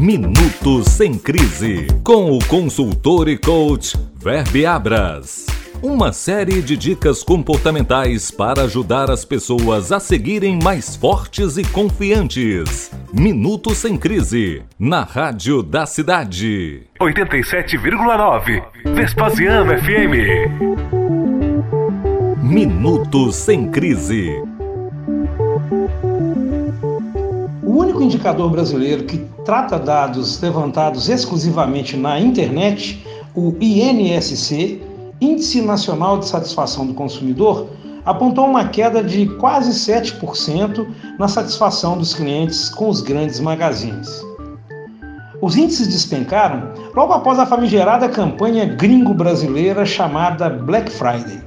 Minutos sem crise, com o consultor e coach Verbe Abras. Uma série de dicas comportamentais para ajudar as pessoas a seguirem mais fortes e confiantes. Minutos sem crise, na Rádio da Cidade. 87,9 Vespasiano FM. Minutos sem crise. Único indicador brasileiro que trata dados levantados exclusivamente na internet, o INSC, Índice Nacional de Satisfação do Consumidor, apontou uma queda de quase 7% na satisfação dos clientes com os grandes magazines. Os índices despencaram logo após a famigerada campanha gringo-brasileira chamada Black Friday.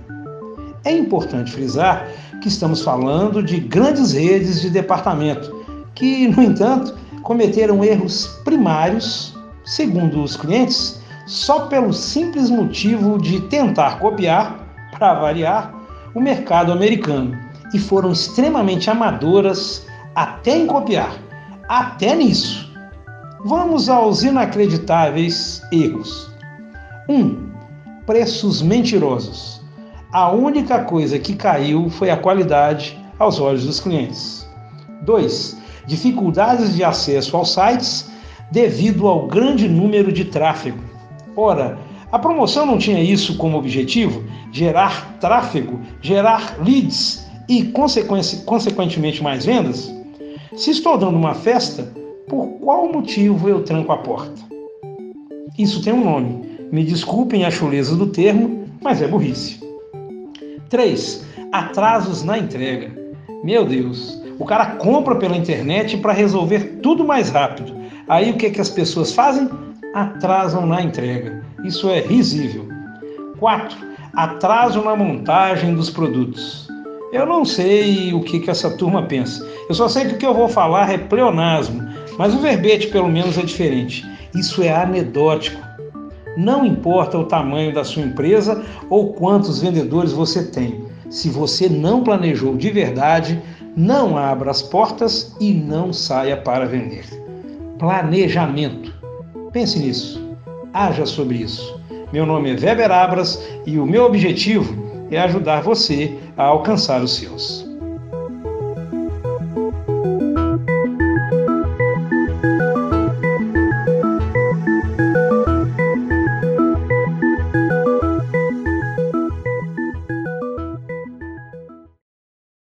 É importante frisar que estamos falando de grandes redes de departamento, que, no entanto, cometeram erros primários, segundo os clientes, só pelo simples motivo de tentar copiar, para variar, o mercado americano e foram extremamente amadoras até em copiar, até nisso. Vamos aos inacreditáveis erros. 1. Um, preços mentirosos. A única coisa que caiu foi a qualidade aos olhos dos clientes. 2. Dificuldades de acesso aos sites devido ao grande número de tráfego. Ora, a promoção não tinha isso como objetivo? Gerar tráfego, gerar leads e, consequentemente, mais vendas? Se estou dando uma festa, por qual motivo eu tranco a porta? Isso tem um nome. Me desculpem a chuleza do termo, mas é burrice. 3. Atrasos na entrega. Meu Deus, o cara compra pela internet para resolver tudo mais rápido. Aí o que, que as pessoas fazem? atrasam na entrega. Isso é risível. 4. Atraso na montagem dos produtos. Eu não sei o que, que essa turma pensa. Eu só sei que o que eu vou falar é pleonasmo, mas o verbete pelo menos é diferente. Isso é anedótico. Não importa o tamanho da sua empresa ou quantos vendedores você tem. Se você não planejou de verdade, não abra as portas e não saia para vender. Planejamento. Pense nisso. Haja sobre isso. Meu nome é Weber Abras e o meu objetivo é ajudar você a alcançar os seus.